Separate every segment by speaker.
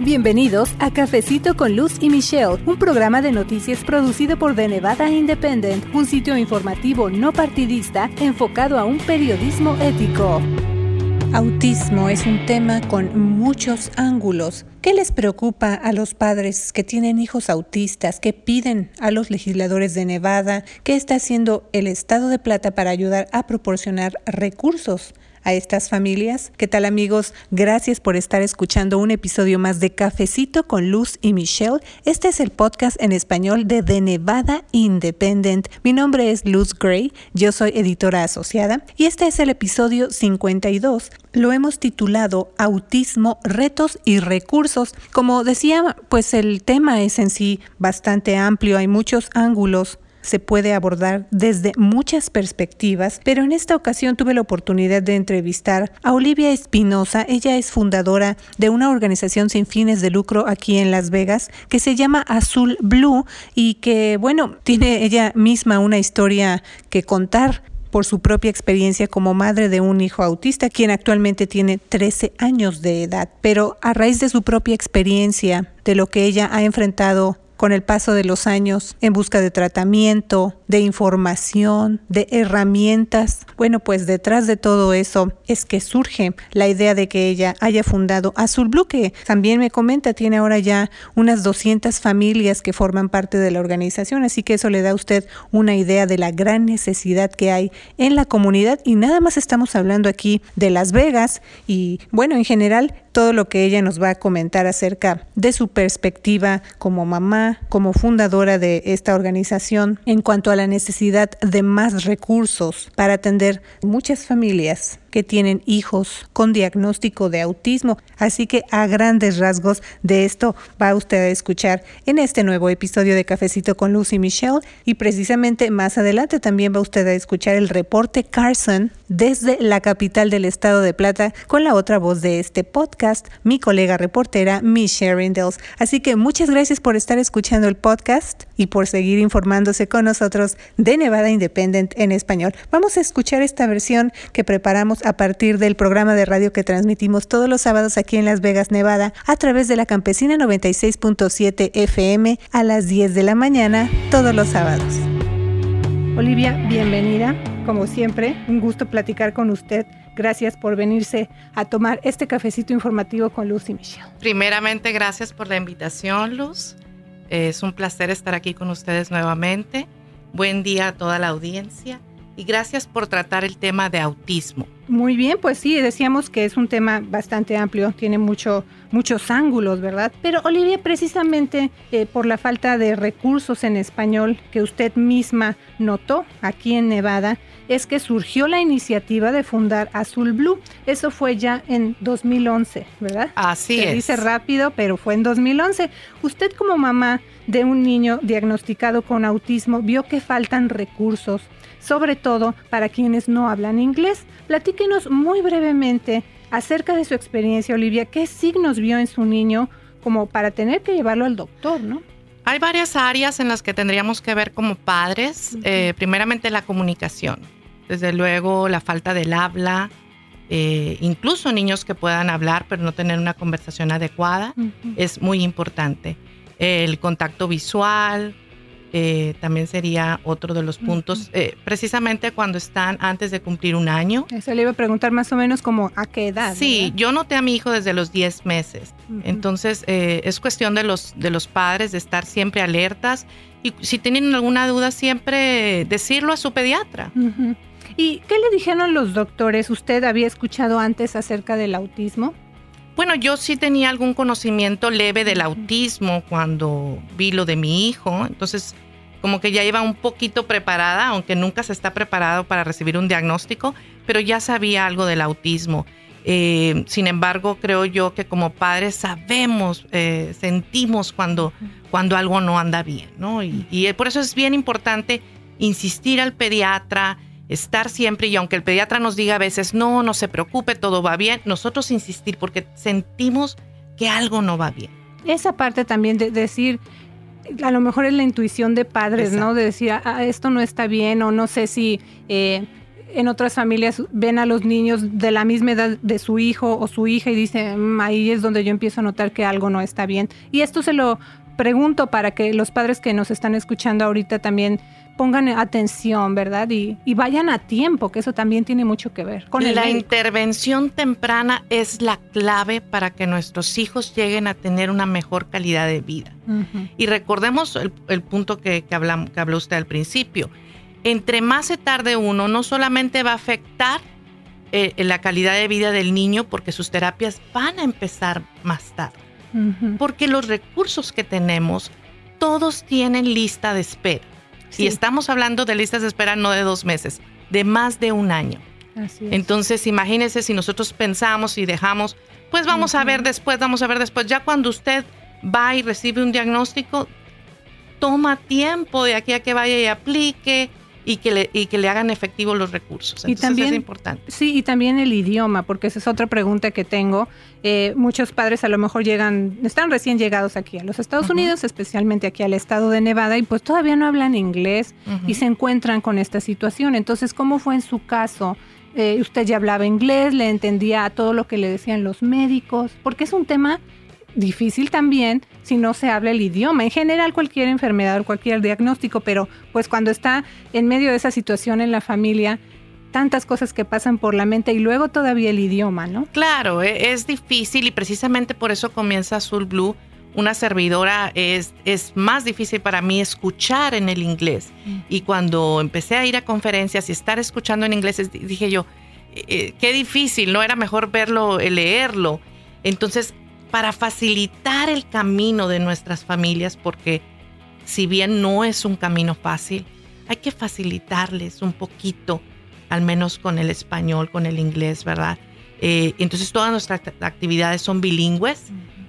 Speaker 1: Bienvenidos a Cafecito con Luz y Michelle, un programa de noticias producido por The Nevada Independent, un sitio informativo no partidista enfocado a un periodismo ético. Autismo es un tema con muchos ángulos. ¿Qué les preocupa a los padres que tienen hijos autistas, que piden a los legisladores de Nevada? ¿Qué está haciendo el Estado de Plata para ayudar a proporcionar recursos a estas familias. ¿Qué tal amigos? Gracias por estar escuchando un episodio más de Cafecito con Luz y Michelle. Este es el podcast en español de The Nevada Independent. Mi nombre es Luz Gray, yo soy editora asociada y este es el episodio 52. Lo hemos titulado Autismo, retos y recursos. Como decía, pues el tema es en sí bastante amplio, hay muchos ángulos se puede abordar desde muchas perspectivas, pero en esta ocasión tuve la oportunidad de entrevistar a Olivia Espinosa. Ella es fundadora de una organización sin fines de lucro aquí en Las Vegas que se llama Azul Blue y que, bueno, tiene ella misma una historia que contar por su propia experiencia como madre de un hijo autista, quien actualmente tiene 13 años de edad. Pero a raíz de su propia experiencia, de lo que ella ha enfrentado con el paso de los años en busca de tratamiento, de información, de herramientas. Bueno, pues detrás de todo eso es que surge la idea de que ella haya fundado Azul Blue, que también me comenta, tiene ahora ya unas 200 familias que forman parte de la organización, así que eso le da a usted una idea de la gran necesidad que hay en la comunidad y nada más estamos hablando aquí de Las Vegas y bueno, en general todo lo que ella nos va a comentar acerca de su perspectiva como mamá, como fundadora de esta organización, en cuanto a la necesidad de más recursos para atender muchas familias que tienen hijos con diagnóstico de autismo. Así que a grandes rasgos de esto va usted a escuchar en este nuevo episodio de Cafecito con Lucy Michelle y precisamente más adelante también va usted a escuchar el reporte Carson desde la capital del estado de Plata con la otra voz de este podcast, mi colega reportera Michelle Rindels. Así que muchas gracias por estar escuchando el podcast y por seguir informándose con nosotros de Nevada Independent en español. Vamos a escuchar esta versión que preparamos a partir del programa de radio que transmitimos todos los sábados aquí en Las Vegas, Nevada, a través de la campesina 96.7 FM a las 10 de la mañana todos los sábados. Olivia, bienvenida. Como siempre, un gusto platicar con usted. Gracias por venirse a tomar este cafecito informativo con Luz y Michelle.
Speaker 2: Primeramente, gracias por la invitación, Luz. Es un placer estar aquí con ustedes nuevamente. Buen día a toda la audiencia y gracias por tratar el tema de autismo.
Speaker 1: Muy bien, pues sí, decíamos que es un tema bastante amplio, tiene mucho, muchos ángulos, ¿verdad? Pero Olivia, precisamente eh, por la falta de recursos en español que usted misma notó aquí en Nevada, es que surgió la iniciativa de fundar Azul Blue. Eso fue ya en 2011, ¿verdad?
Speaker 2: Así
Speaker 1: Se dice rápido, pero fue en 2011. Usted como mamá de un niño diagnosticado con autismo vio que faltan recursos sobre todo para quienes no hablan inglés. Platíquenos muy brevemente acerca de su experiencia, Olivia. ¿Qué signos vio en su niño como para tener que llevarlo al doctor, no?
Speaker 2: Hay varias áreas en las que tendríamos que ver como padres. Eh, primeramente la comunicación. Desde luego la falta del habla, eh, incluso niños que puedan hablar pero no tener una conversación adecuada, es muy importante. El contacto visual, eh, también sería otro de los puntos, eh, precisamente cuando están antes de cumplir un año.
Speaker 1: Eso le iba a preguntar más o menos como a qué edad.
Speaker 2: Sí, yo noté a mi hijo desde los 10 meses. Entonces, eh, es cuestión de los, de los padres de estar siempre alertas y si tienen alguna duda, siempre decirlo a su pediatra.
Speaker 1: ¿Y qué le dijeron los doctores? ¿Usted había escuchado antes acerca del autismo?
Speaker 2: Bueno, yo sí tenía algún conocimiento leve del autismo cuando vi lo de mi hijo, entonces como que ya iba un poquito preparada, aunque nunca se está preparado para recibir un diagnóstico, pero ya sabía algo del autismo. Eh, sin embargo, creo yo que como padres sabemos, eh, sentimos cuando, cuando algo no anda bien, ¿no? y por eso es bien importante insistir al pediatra, estar siempre y aunque el pediatra nos diga a veces, no, no se preocupe, todo va bien, nosotros insistir porque sentimos que algo no va bien.
Speaker 1: Esa parte también de decir, a lo mejor es la intuición de padres, ¿no? De decir, ah, esto no está bien o no sé si... Eh, en otras familias ven a los niños de la misma edad de su hijo o su hija y dicen, mm, ahí es donde yo empiezo a notar que algo no está bien. Y esto se lo pregunto para que los padres que nos están escuchando ahorita también pongan atención, ¿verdad? Y, vayan a tiempo, que eso también tiene mucho que ver
Speaker 2: con La intervención temprana es la clave para que nuestros hijos lleguen a tener una mejor calidad de vida. Y recordemos el, punto que, que, que habló usted al principio. Entre más se tarde uno, no solamente va a afectar eh, la calidad de vida del niño, porque sus terapias van a empezar más tarde. Porque los recursos que tenemos, todos tienen lista de espera. Y estamos hablando de listas de espera no de dos meses, de más de un año. Entonces, imagínese si nosotros pensamos y dejamos, pues vamos a ver después, vamos a ver después. Ya cuando usted va y recibe un diagnóstico, toma tiempo de aquí a que vaya y aplique, y que le, y que le hagan efectivos los recursos.
Speaker 1: y también, es importante. Sí, y también el idioma, porque esa es otra pregunta que tengo. Eh, muchos padres a lo mejor llegan, están recién llegados aquí a los Estados Unidos, especialmente aquí al estado de Nevada, y pues todavía no hablan inglés y se encuentran con esta situación. Entonces, ¿cómo fue en su caso? Eh, usted ya hablaba inglés, le entendía a todo lo que le decían los médicos, porque es un tema difícil también si no se habla el idioma. En general cualquier enfermedad o cualquier diagnóstico, pero pues cuando está en medio de esa situación en la familia, tantas cosas que pasan por la mente y luego todavía el idioma, ¿no?
Speaker 2: Claro, e, es difícil y precisamente por eso comienza Azul Blue. Una servidora es, es más difícil para mí escuchar en el inglés. Mm. Y cuando empecé a ir a conferencias y estar escuchando en inglés, dije yo, eh, eh, qué difícil, ¿no? Era mejor verlo, leerlo. Entonces, para facilitar el camino de nuestras familias, porque si bien no es un camino fácil, hay que facilitarles un poquito, al menos con el español, con el inglés, ¿verdad? Eh, entonces todas nuestras actividades son bilingües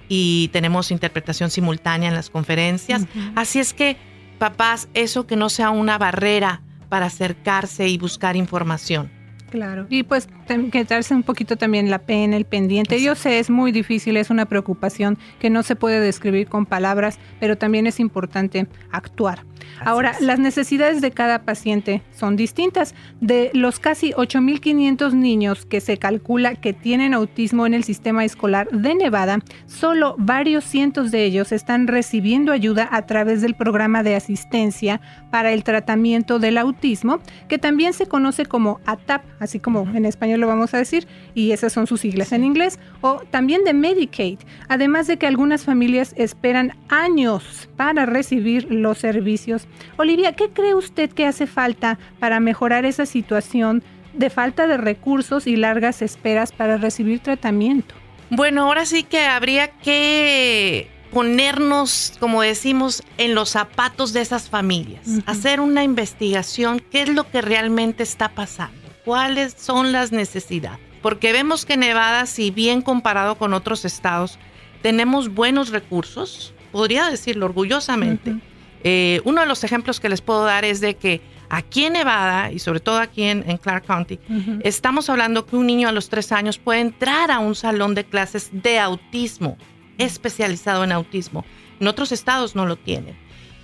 Speaker 2: y tenemos interpretación simultánea en las conferencias. Así es que, papás, eso que no sea una barrera para acercarse y buscar información.
Speaker 1: Claro. Y pues quedarse un poquito también la pena, el pendiente. Yo sé, es muy difícil, es una preocupación que no se puede describir con palabras, pero también es importante actuar. Ahora, las necesidades de cada paciente son distintas. De los casi 8.500 niños que se calcula que tienen autismo en el sistema escolar de Nevada, solo varios cientos de ellos están recibiendo ayuda a través del programa de asistencia para el tratamiento del autismo, que también se conoce como ATAP, así como en español lo vamos a decir, y esas son sus siglas en inglés, o también de Medicaid, además de que algunas familias esperan años para recibir los servicios Olivia, ¿qué cree usted que hace falta para mejorar esa situación de falta de recursos y largas esperas para recibir tratamiento?
Speaker 2: Bueno, ahora sí que habría que ponernos, como decimos, en los zapatos de esas familias, hacer una investigación, qué es lo que realmente está pasando, cuáles son las necesidades. Porque vemos que Nevada, si bien comparado con otros estados, tenemos buenos recursos, podría decirlo orgullosamente, eh, uno de los ejemplos que les puedo dar es de que aquí en Nevada y sobre todo aquí en, Clark County, estamos hablando que un niño a los tres años puede entrar a un salón de clases de autismo, especializado en autismo. En otros estados no lo tienen.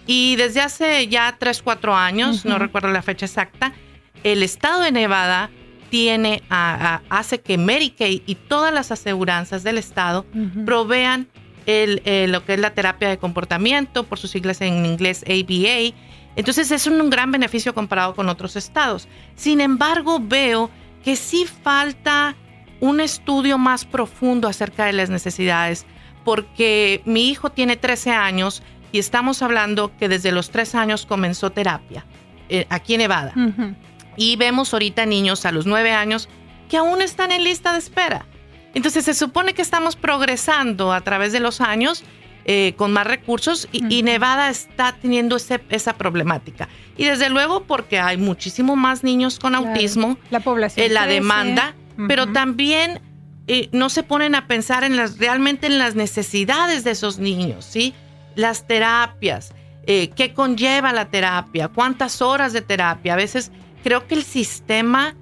Speaker 2: Y desde hace ya tres, cuatro años, no recuerdo la fecha exacta, el estado de Nevada tiene, hace que Medicaid y todas las aseguranzas del estado provean el, lo que es la terapia de comportamiento, por sus siglas en inglés ABA. Entonces es un, gran beneficio comparado con otros estados. Sin embargo, veo que sí falta un estudio más profundo acerca de las necesidades, porque mi hijo tiene 13 años y estamos hablando que desde los 3 años comenzó terapia eh, aquí en Nevada. Y vemos ahorita niños a los 9 años que aún están en lista de espera. Entonces se supone que estamos progresando a través de los años eh, con más recursos y, Nevada está teniendo esa problemática. Y desde luego porque hay muchísimo más niños con autismo,
Speaker 1: la población,
Speaker 2: eh, la demanda, pero también eh, no se ponen a pensar en las realmente en las necesidades de esos niños, ¿sí? Las terapias, qué conlleva la terapia, cuántas horas de terapia. A veces creo que el sistema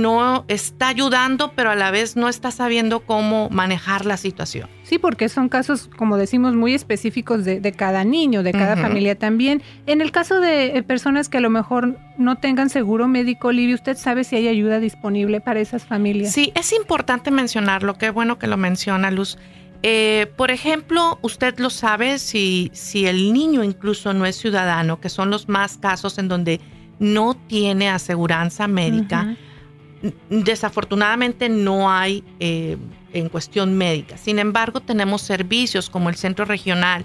Speaker 2: no está ayudando, pero a la vez no está sabiendo cómo manejar la situación.
Speaker 1: Sí, porque son casos, como decimos, muy específicos de, cada niño, de cada familia también. En el caso de eh, personas que a lo mejor no tengan seguro médico, Olivia, ¿usted sabe si hay ayuda disponible para esas familias?
Speaker 2: Sí, es importante mencionarlo, qué bueno que lo menciona Luz. Eh, por ejemplo, usted lo sabe si, si el niño incluso no es ciudadano, que son los más casos en donde no tiene aseguranza médica. Desafortunadamente no hay eh, en cuestión médica. Sin embargo, tenemos servicios como el centro regional,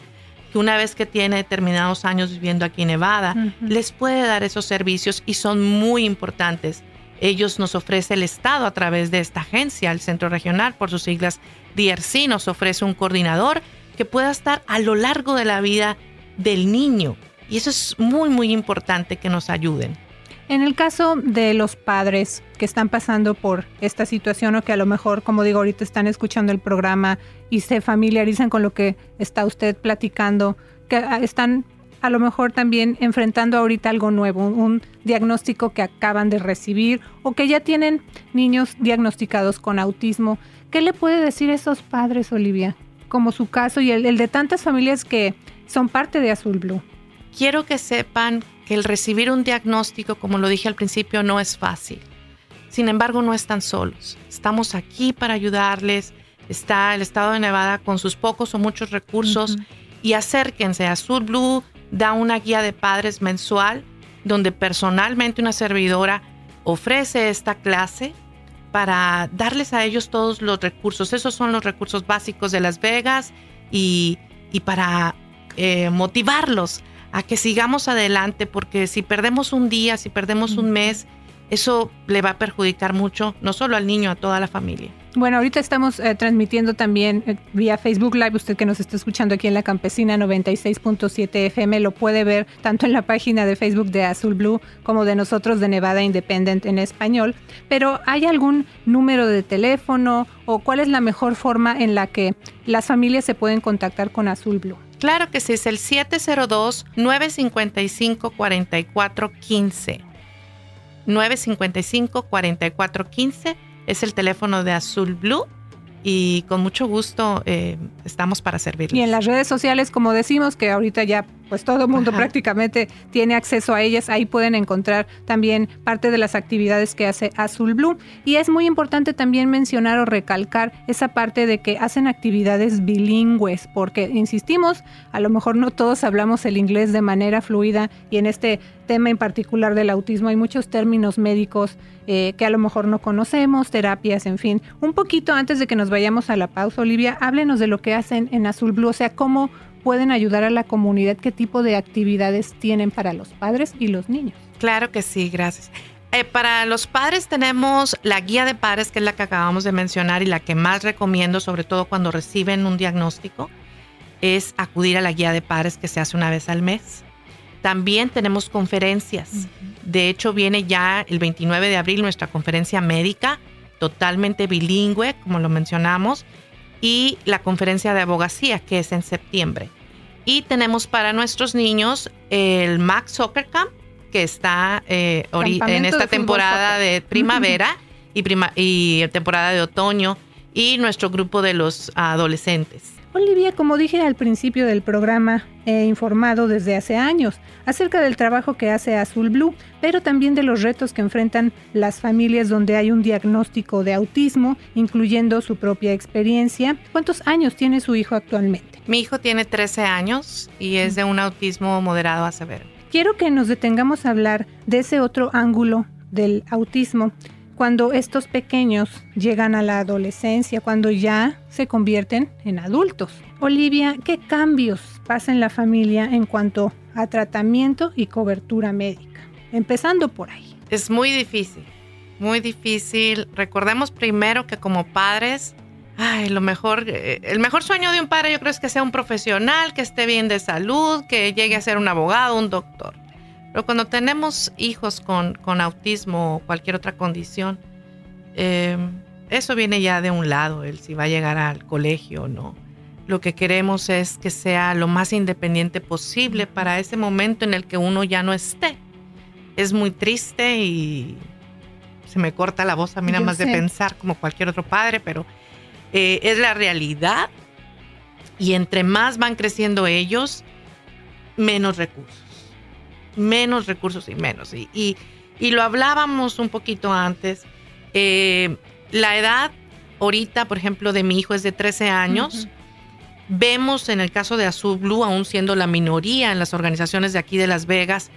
Speaker 2: que una vez que tiene determinados años viviendo aquí en Nevada, les puede dar esos servicios y son muy importantes. Ellos nos ofrece el Estado a través de esta agencia, el centro regional, por sus siglas DRC, nos ofrece un coordinador que pueda estar a lo largo de la vida del niño. Y eso es muy, muy importante que nos ayuden.
Speaker 1: En el caso de los padres que están pasando por esta situación o que a lo mejor, como digo, ahorita están escuchando el programa y se familiarizan con lo que está usted platicando, que ah, están a lo mejor también enfrentando ahorita algo nuevo, un diagnóstico que acaban de recibir o que ya tienen niños diagnosticados con autismo. ¿Qué le puede decir a esos padres, Olivia? Como su caso y el, el de tantas familias que son parte de Azul Blue.
Speaker 2: Quiero que sepan que el recibir un diagnóstico, como lo dije al principio, no es fácil. Sin embargo, no están solos. Estamos aquí para ayudarles. Está el estado de Nevada con sus pocos o muchos recursos y acérquense. a Azul Blue da una guía de padres mensual donde personalmente una servidora ofrece esta clase para darles a ellos todos los recursos. Esos son los recursos básicos de Las Vegas y, para eh, motivarlos a que sigamos adelante, porque si perdemos un día, si perdemos un mes, eso le va a perjudicar mucho, no solo al niño, a toda la familia.
Speaker 1: Bueno, ahorita estamos eh, transmitiendo también eh, vía Facebook Live. Usted que nos está escuchando aquí en la Campesina 96.7 FM lo puede ver tanto en la página de Facebook de Azul Blue como de nosotros de Nevada Independent en español. Pero ¿hay algún número de teléfono o cuál es la mejor forma en la que las familias se pueden contactar con Azul Blue?
Speaker 2: Claro que sí, es el 702-955-4415. 955-4415 es el teléfono de Azul Blue y con mucho gusto eh, estamos para servir.
Speaker 1: Y en las redes sociales, como decimos, que ahorita ya pues todo el mundo prácticamente tiene acceso a ellas, ahí pueden encontrar también parte de las actividades que hace Azul Blue. Y es muy importante también mencionar o recalcar esa parte de que hacen actividades bilingües, porque insistimos, a lo mejor no todos hablamos el inglés de manera fluida y en este tema en particular del autismo hay muchos términos médicos eh, que a lo mejor no conocemos, terapias, en fin. Un poquito antes de que nos vayamos a la pausa, Olivia, háblenos de lo que hacen en Azul Blue, o sea, cómo pueden ayudar a la comunidad, qué tipo de actividades tienen para los padres y los niños.
Speaker 2: Claro que sí, gracias. Eh, para los padres tenemos la guía de padres, que es la que acabamos de mencionar y la que más recomiendo, sobre todo cuando reciben un diagnóstico, es acudir a la guía de padres que se hace una vez al mes. También tenemos conferencias. De hecho, viene ya el 29 de abril nuestra conferencia médica, totalmente bilingüe, como lo mencionamos, y la conferencia de abogacía, que es en septiembre. Y tenemos para nuestros niños el Max Soccer Camp, que está eh, en esta temporada de primavera y, prima y temporada de otoño, y nuestro grupo de los adolescentes.
Speaker 1: Olivia, como dije al principio del programa, he informado desde hace años acerca del trabajo que hace Azul Blue, pero también de los retos que enfrentan las familias donde hay un diagnóstico de autismo, incluyendo su propia experiencia. ¿Cuántos años tiene su hijo actualmente?
Speaker 2: Mi hijo tiene 13 años y es de un autismo moderado a severo.
Speaker 1: Quiero que nos detengamos a hablar de ese otro ángulo del autismo cuando estos pequeños llegan a la adolescencia, cuando ya se convierten en adultos. Olivia, ¿qué cambios pasa en la familia en cuanto a tratamiento y cobertura médica? Empezando por ahí.
Speaker 2: Es muy difícil, muy difícil. Recordemos primero que como padres, ay, lo mejor, eh, el mejor sueño de un padre yo creo es que sea un profesional, que esté bien de salud, que llegue a ser un abogado, un doctor. Pero cuando tenemos hijos con, autismo o cualquier otra condición, em, eso viene ya de un lado, el si va a llegar al colegio o no. Lo que queremos es que sea lo más independiente posible para ese momento en el que uno ya no esté. Es muy triste y se me corta la voz a mí nada más de pensar como cualquier otro padre, pero eh, es la realidad. Y entre más van creciendo ellos, menos recursos. Menos recursos y menos. Y, y, lo hablábamos un poquito antes. Eh, la edad ahorita, por ejemplo, de mi hijo es de 13 años. Vemos en el caso de Azul Blue, aún siendo la minoría en las organizaciones de aquí de Las Vegas,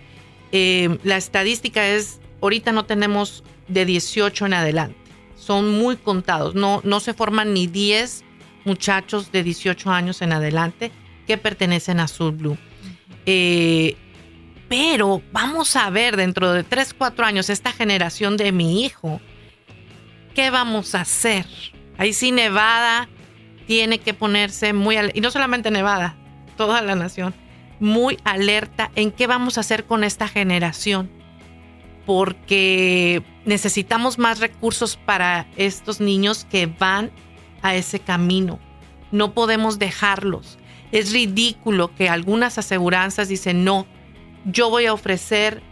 Speaker 2: eh, la estadística es, ahorita no tenemos de 18 en adelante. Son muy contados. No, no se forman ni 10 muchachos de 18 años en adelante que pertenecen a Azul Blue. Eh, pero vamos a ver dentro de 3, 4 años esta generación de mi hijo. ¿Qué vamos a hacer? Ahí sí Nevada tiene que ponerse muy, y no solamente Nevada, toda la nación, muy alerta en qué vamos a hacer con esta generación. Porque necesitamos más recursos para estos niños que van a ese camino. No podemos dejarlos. Es ridículo que algunas aseguranzas dicen, no, yo voy a ofrecer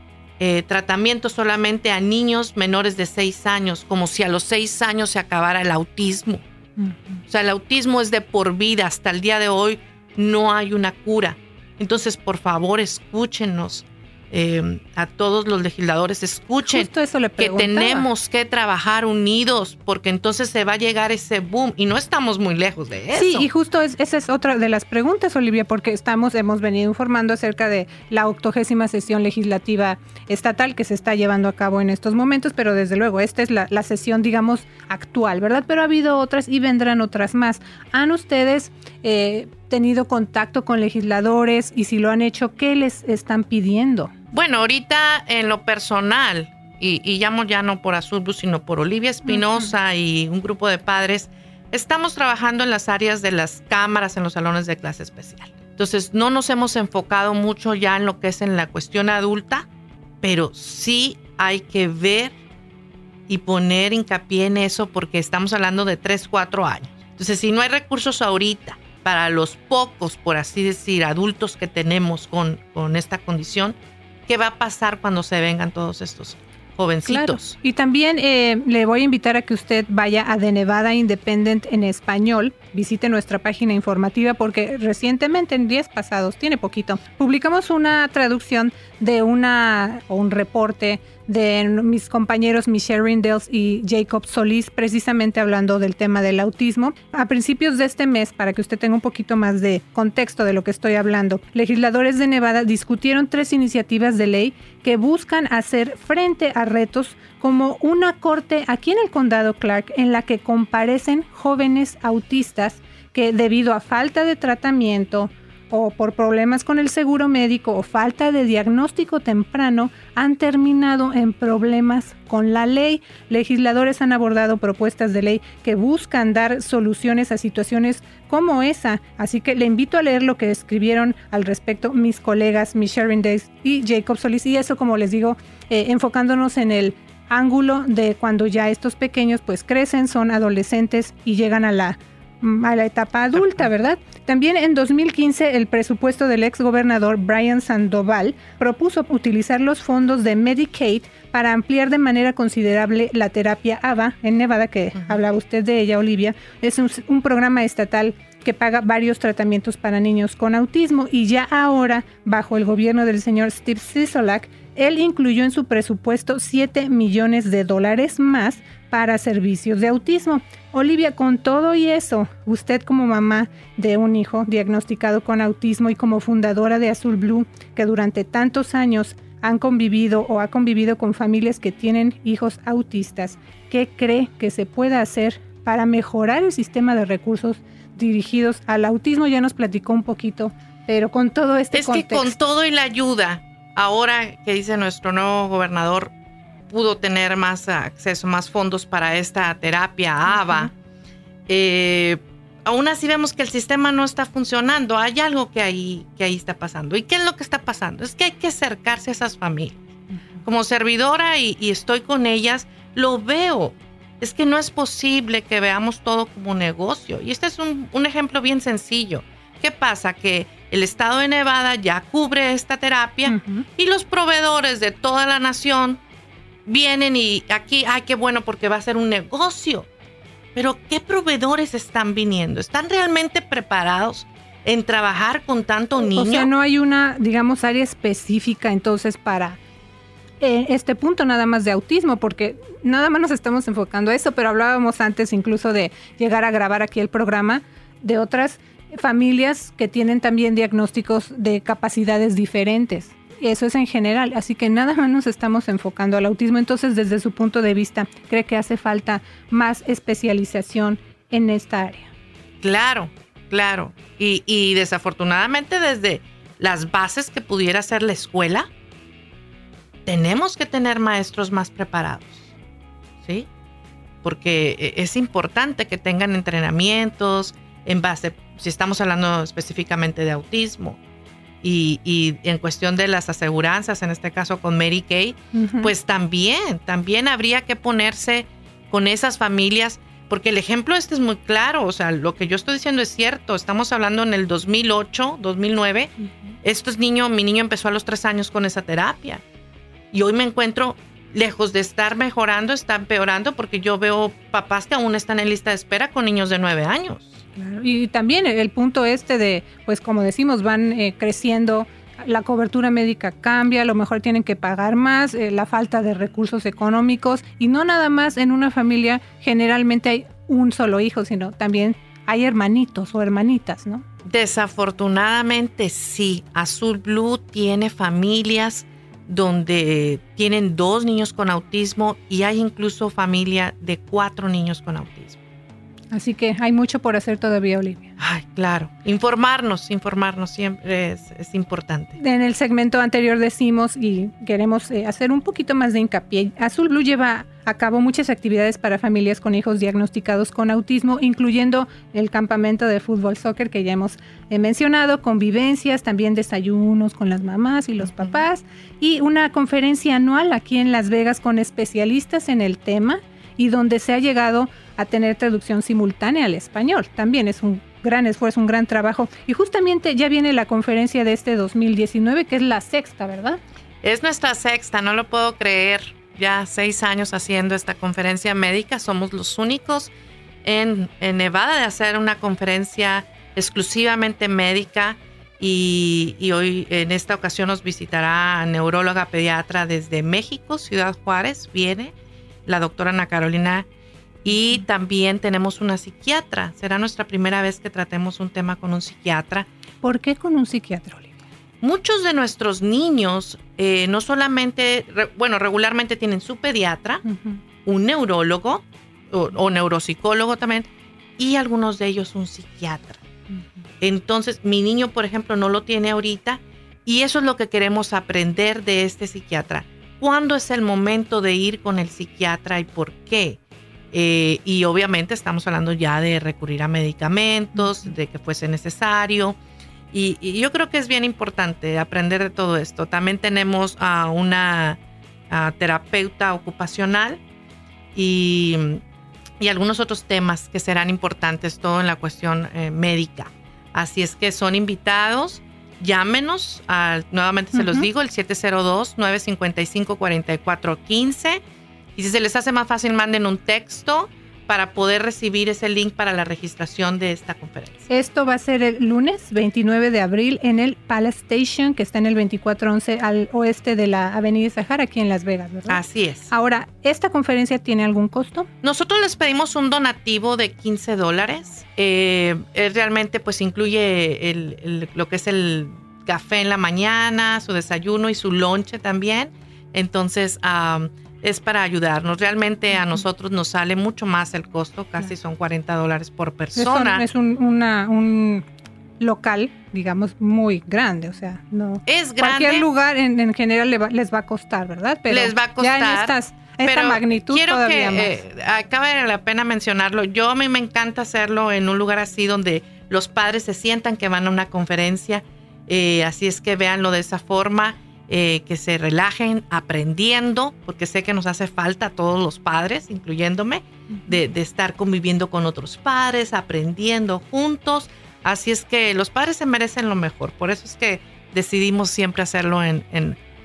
Speaker 2: eh, tratamiento solamente a niños menores de 6 años, como si a los 6 años se acabara el autismo. O sea, el autismo es de por vida. Hasta el día de hoy no hay una cura. Entonces, por favor, escúchenos. Eh, a todos los legisladores, escuchen que tenemos que trabajar unidos porque entonces se va a llegar ese boom y no estamos muy lejos de eso.
Speaker 1: Sí, y justo esa es otra de las preguntas, Olivia, porque estamos, hemos venido informando acerca de la octogésima sesión legislativa estatal que se está llevando a cabo en estos momentos, pero desde luego esta es la, la sesión, digamos, actual, ¿verdad? Pero ha habido otras y vendrán otras más. ¿Han ustedes eh, tenido contacto con legisladores y si lo han hecho, qué les están pidiendo?
Speaker 2: Bueno, ahorita en lo personal, y, y llamo ya no por Azul, sino por Olivia Espinosa y un grupo de padres, estamos trabajando en las áreas de las cámaras en los salones de clase especial. Entonces, no nos hemos enfocado mucho ya en lo que es en la cuestión adulta, pero sí hay que ver y poner hincapié en eso porque estamos hablando de 3, 4 años. Entonces, si no hay recursos ahorita para los pocos, por así decir, adultos que tenemos con, con esta condición, qué va a pasar cuando se vengan todos estos jovencitos.
Speaker 1: Y también eh, le voy a invitar a que usted vaya a The Nevada Independent en español, visite nuestra página informativa porque recientemente, en días pasados, tiene poquito, publicamos una traducción de una o un reporte de mis compañeros Michelle Rindels y Jacob Solís, precisamente hablando del tema del autismo. A principios de este mes, para que usted tenga un poquito más de contexto de lo que estoy hablando, legisladores de Nevada discutieron tres iniciativas de ley que buscan hacer frente a retos como una corte aquí en el condado Clark en la que comparecen jóvenes autistas que debido a falta de tratamiento, o por problemas con el seguro médico o falta de diagnóstico temprano han terminado en problemas con la ley. Legisladores han abordado propuestas de ley que buscan dar soluciones a situaciones como esa. Así que le invito a leer lo que escribieron al respecto mis colegas Michelle Days y Jacob Solis. Y eso, como les digo, eh, enfocándonos en el ángulo de cuando ya estos pequeños pues crecen, son adolescentes y llegan a la a la etapa adulta, ¿verdad? También en 2015 el presupuesto del ex gobernador Brian Sandoval propuso utilizar los fondos de Medicaid para ampliar de manera considerable la terapia AVA en Nevada, que hablaba usted de ella, Olivia. Es un, programa estatal que paga varios tratamientos para niños con autismo y ya ahora, bajo el gobierno del señor Steve Sisolak, él incluyó en su presupuesto 7 millones de dólares más para servicios de autismo. Olivia, con todo y eso, usted como mamá de un hijo diagnosticado con autismo y como fundadora de Azul Blue, que durante tantos años han convivido o ha convivido con familias que tienen hijos autistas, ¿qué cree que se puede hacer para mejorar el sistema de recursos dirigidos al autismo? Ya nos platicó un poquito, pero con todo este
Speaker 2: es que con todo y la ayuda, ahora que dice nuestro nuevo gobernador, pudo tener más acceso, más fondos para esta terapia ABA. Eh, aún así vemos que el sistema no está funcionando. Hay algo que ahí, que ahí está pasando. ¿Y qué es lo que está pasando? Es que hay que acercarse a esas familias. Como servidora y, estoy con ellas, lo veo. Es que no es posible que veamos todo como negocio. Y este es un, ejemplo bien sencillo. ¿Qué pasa? Que el estado de Nevada ya cubre esta terapia y los proveedores de toda la nación vienen y aquí, ay, qué bueno porque va a ser un negocio. Pero ¿qué proveedores están viniendo? ¿Están realmente preparados en trabajar con tanto niño? O
Speaker 1: sea, no hay una, digamos, área específica entonces para eh, este punto nada más de autismo, porque nada más nos estamos enfocando a eso, pero hablábamos antes incluso de llegar a grabar aquí el programa de otras familias que tienen también diagnósticos de capacidades diferentes. Eso es en general, así que nada más nos estamos enfocando al autismo. Entonces, desde su punto de vista, ¿cree que hace falta más especialización en esta área?
Speaker 2: Claro, claro. Y, y desafortunadamente desde las bases que pudiera ser la escuela, tenemos que tener maestros más preparados, ¿sí? Porque e, es importante que tengan entrenamientos en base, si estamos hablando específicamente de autismo, y, en cuestión de las aseguranzas, en este caso con Mary Kay, pues también, también habría que ponerse con esas familias, porque el ejemplo este es muy claro, o sea, lo que yo estoy diciendo es cierto, estamos hablando en el 2008, 2009, estos niños, mi niño empezó a los tres años con esa terapia, y hoy me encuentro lejos de estar mejorando, está empeorando, porque yo veo papás que aún están en lista de espera con niños de nueve años.
Speaker 1: Y también el punto este de, pues como decimos, van eh, creciendo, la cobertura médica cambia, a lo mejor tienen que pagar más, eh, la falta de recursos económicos y no nada más en una familia generalmente hay un solo hijo, sino también hay hermanitos o hermanitas, ¿no?
Speaker 2: Desafortunadamente sí, Azul Blue tiene familias donde tienen dos niños con autismo y hay incluso familia de cuatro niños con autismo.
Speaker 1: Así que hay mucho por hacer todavía, Olivia.
Speaker 2: Ay, claro. Informarnos, informarnos siempre es, importante.
Speaker 1: En el segmento anterior decimos y queremos eh, hacer un poquito más de hincapié. Azul Blue lleva a cabo muchas actividades para familias con hijos diagnosticados con autismo, incluyendo el campamento de fútbol soccer que ya hemos eh, mencionado, convivencias, también desayunos con las mamás y los papás y una conferencia anual aquí en Las Vegas con especialistas en el tema y donde se ha llegado a tener traducción simultánea al español. También es un gran esfuerzo, un gran trabajo. Y justamente ya viene la conferencia de este 2019, que es la sexta, ¿verdad?
Speaker 2: Es nuestra sexta, no lo puedo creer. Ya seis años haciendo esta conferencia médica, somos los únicos en, Nevada de hacer una conferencia exclusivamente médica. Y, hoy en esta ocasión nos visitará neuróloga pediatra desde México, Ciudad Juárez, viene la doctora Ana Carolina. Y también tenemos una psiquiatra. Será nuestra primera vez que tratemos un tema con un psiquiatra.
Speaker 1: ¿Por qué con un psiquiatra, Olivia?
Speaker 2: Muchos de nuestros niños eh, no solamente, bueno, regularmente tienen su pediatra, un neurólogo o, neuropsicólogo también, y algunos de ellos un psiquiatra. Entonces, mi niño, por ejemplo, no lo tiene ahorita, y eso es lo que queremos aprender de este psiquiatra cuándo es el momento de ir con el psiquiatra y por qué. Eh, y obviamente estamos hablando ya de recurrir a medicamentos, de que fuese necesario. Y, yo creo que es bien importante aprender de todo esto. También tenemos a una terapeuta ocupacional y, algunos otros temas que serán importantes, todo en la cuestión eh, médica. Así es que son invitados llámenos, al, nuevamente se los digo, el 702-955-4415. Y si se les hace más fácil, manden un texto para poder recibir ese link para la registración de esta conferencia.
Speaker 1: Esto va a ser el lunes 29 de abril en el Palace Station, que está en el 2411 al oeste de la Avenida Sahara, aquí en Las Vegas, ¿verdad?
Speaker 2: Así es.
Speaker 1: Ahora, ¿esta conferencia tiene algún costo?
Speaker 2: Nosotros les pedimos un donativo de 15 dólares. Eh, realmente pues incluye lo que es el café en la mañana, su desayuno y su lonche también. Entonces, es para ayudarnos. Realmente a nosotros nos sale mucho más el costo, casi son 40 dólares por persona.
Speaker 1: Es, un, una, un local, digamos, muy grande, o sea, no.
Speaker 2: Es grande.
Speaker 1: Cualquier lugar en, general les va a costar, ¿verdad?
Speaker 2: Pero les va a costar.
Speaker 1: Ya en estas, esta magnitud
Speaker 2: quiero
Speaker 1: todavía
Speaker 2: que, eh, acaba de la pena mencionarlo. Yo a mí me encanta hacerlo en un lugar así donde los padres se sientan que van a una conferencia. Eh, así es que véanlo de esa forma eh, que se relajen aprendiendo, porque sé que nos hace falta a todos los padres, incluyéndome, de, estar conviviendo con otros padres, aprendiendo juntos. Así es que los padres se merecen lo mejor, por eso es que decidimos siempre hacerlo en,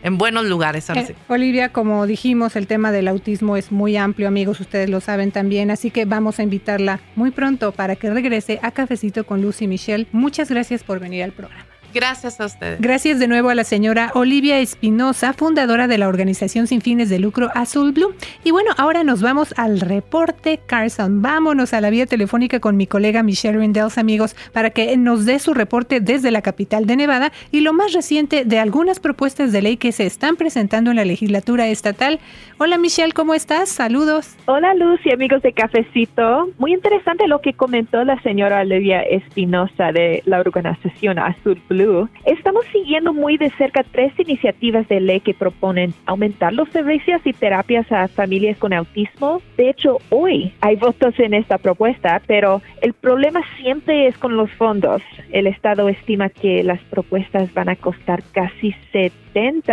Speaker 2: en buenos lugares.
Speaker 1: Eh, Olivia, como dijimos, el tema del autismo es muy amplio, amigos, ustedes lo saben también, así que vamos a invitarla muy pronto para que regrese a Cafecito con Lucy Michelle. Muchas gracias por venir al programa.
Speaker 2: Gracias a ustedes.
Speaker 1: Gracias de nuevo a la señora Olivia Espinosa, fundadora de la organización sin fines de lucro Azul Blue. Y bueno, ahora nos vamos al reporte Carson. Vámonos a la vía telefónica con mi colega Michelle Rindels, amigos, para que nos dé su reporte desde la capital de Nevada y lo más reciente de algunas propuestas de ley que se están presentando en la legislatura estatal. Hola Michelle, ¿cómo estás? Saludos.
Speaker 3: Hola Luz y amigos de Cafecito. Muy interesante lo que comentó la señora Olivia Espinosa de la organización Azul Blue estamos siguiendo muy de cerca tres iniciativas de ley que proponen aumentar los servicios y terapias a familias con autismo. De hecho, hoy hay votos en esta propuesta, pero el problema siempre es con los fondos. El Estado estima que las propuestas van a costar casi 70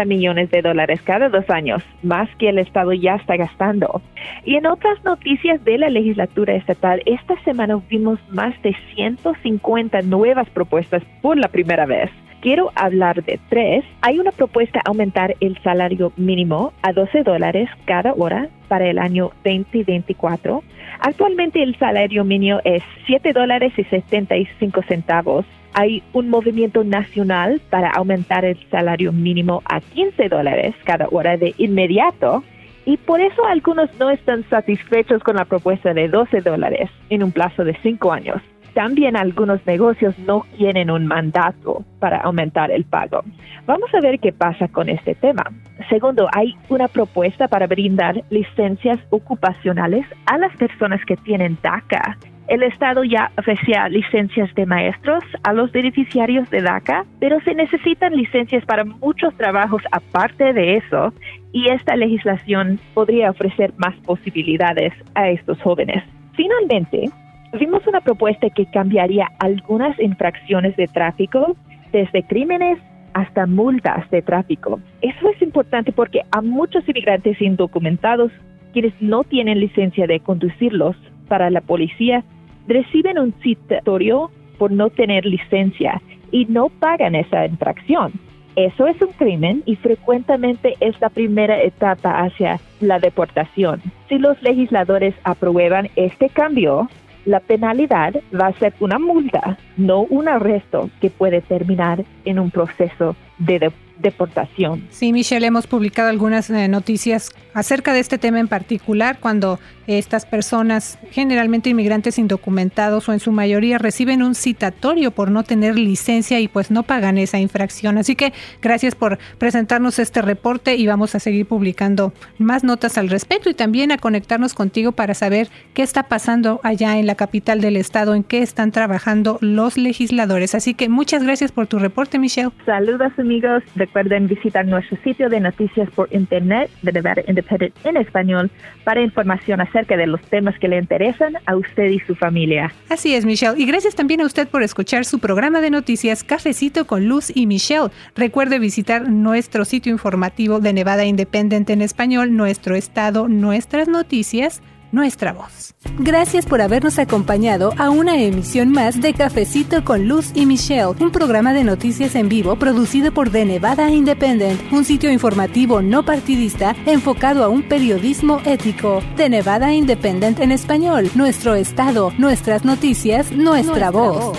Speaker 3: millones de dólares cada dos años, más que el Estado ya está gastando. Y en otras noticias de la legislatura estatal, esta semana vimos más de 150 nuevas propuestas por la primera vez quiero hablar de tres. Hay una propuesta aumentar el salario mínimo a 12 dólares cada hora para el año 2024. Actualmente el salario mínimo es 7 dólares y 75 centavos. Hay un movimiento nacional para aumentar el salario mínimo a 15 dólares cada hora de inmediato y por eso algunos no están satisfechos con la propuesta de 12 dólares en un plazo de 5 años. También algunos negocios no quieren un mandato para aumentar el pago. Vamos a ver qué pasa con este tema. Segundo, hay una propuesta para brindar licencias ocupacionales a las personas que tienen DACA. El Estado ya ofrecía licencias de maestros a los beneficiarios de DACA, pero se necesitan licencias para muchos trabajos aparte de eso y esta legislación podría ofrecer más posibilidades a estos jóvenes. Finalmente, vimos una propuesta que cambiaría algunas infracciones de tráfico, desde crímenes hasta multas de tráfico. Eso es importante porque a muchos inmigrantes indocumentados, quienes no tienen licencia de conducirlos para la policía, reciben un citatorio por no tener licencia y no pagan esa infracción. Eso es un crimen y frecuentemente es la primera etapa hacia la deportación. Si los legisladores aprueban este cambio, la penalidad va a ser una multa, no un arresto que puede terminar en un proceso de deportación.
Speaker 1: Sí, Michelle, hemos publicado algunas eh, noticias acerca de este tema en particular, cuando estas personas, generalmente inmigrantes indocumentados o en su mayoría, reciben un citatorio por no tener licencia y pues no pagan esa infracción. Así que gracias por presentarnos este reporte y vamos a seguir publicando más notas al respecto y también a conectarnos contigo para saber qué está pasando allá en la capital del estado, en qué están trabajando los legisladores. Así que muchas gracias por tu reporte, Michelle.
Speaker 3: Saludos amigos, recuerden visitar nuestro sitio de noticias por internet de Nevada Independent en español para información acerca de los temas que le interesan a usted y su familia.
Speaker 1: Así es, Michelle. Y gracias también a usted por escuchar su programa de noticias Cafecito con Luz y Michelle. Recuerde visitar nuestro sitio informativo de Nevada Independent en español, nuestro estado, nuestras noticias nuestra voz. Gracias por habernos acompañado a una emisión más de Cafecito con Luz y Michelle, un programa de noticias en vivo producido por The Nevada Independent, un sitio informativo no partidista enfocado a un periodismo ético. The Nevada Independent en español, nuestro estado, nuestras noticias, nuestra, voz.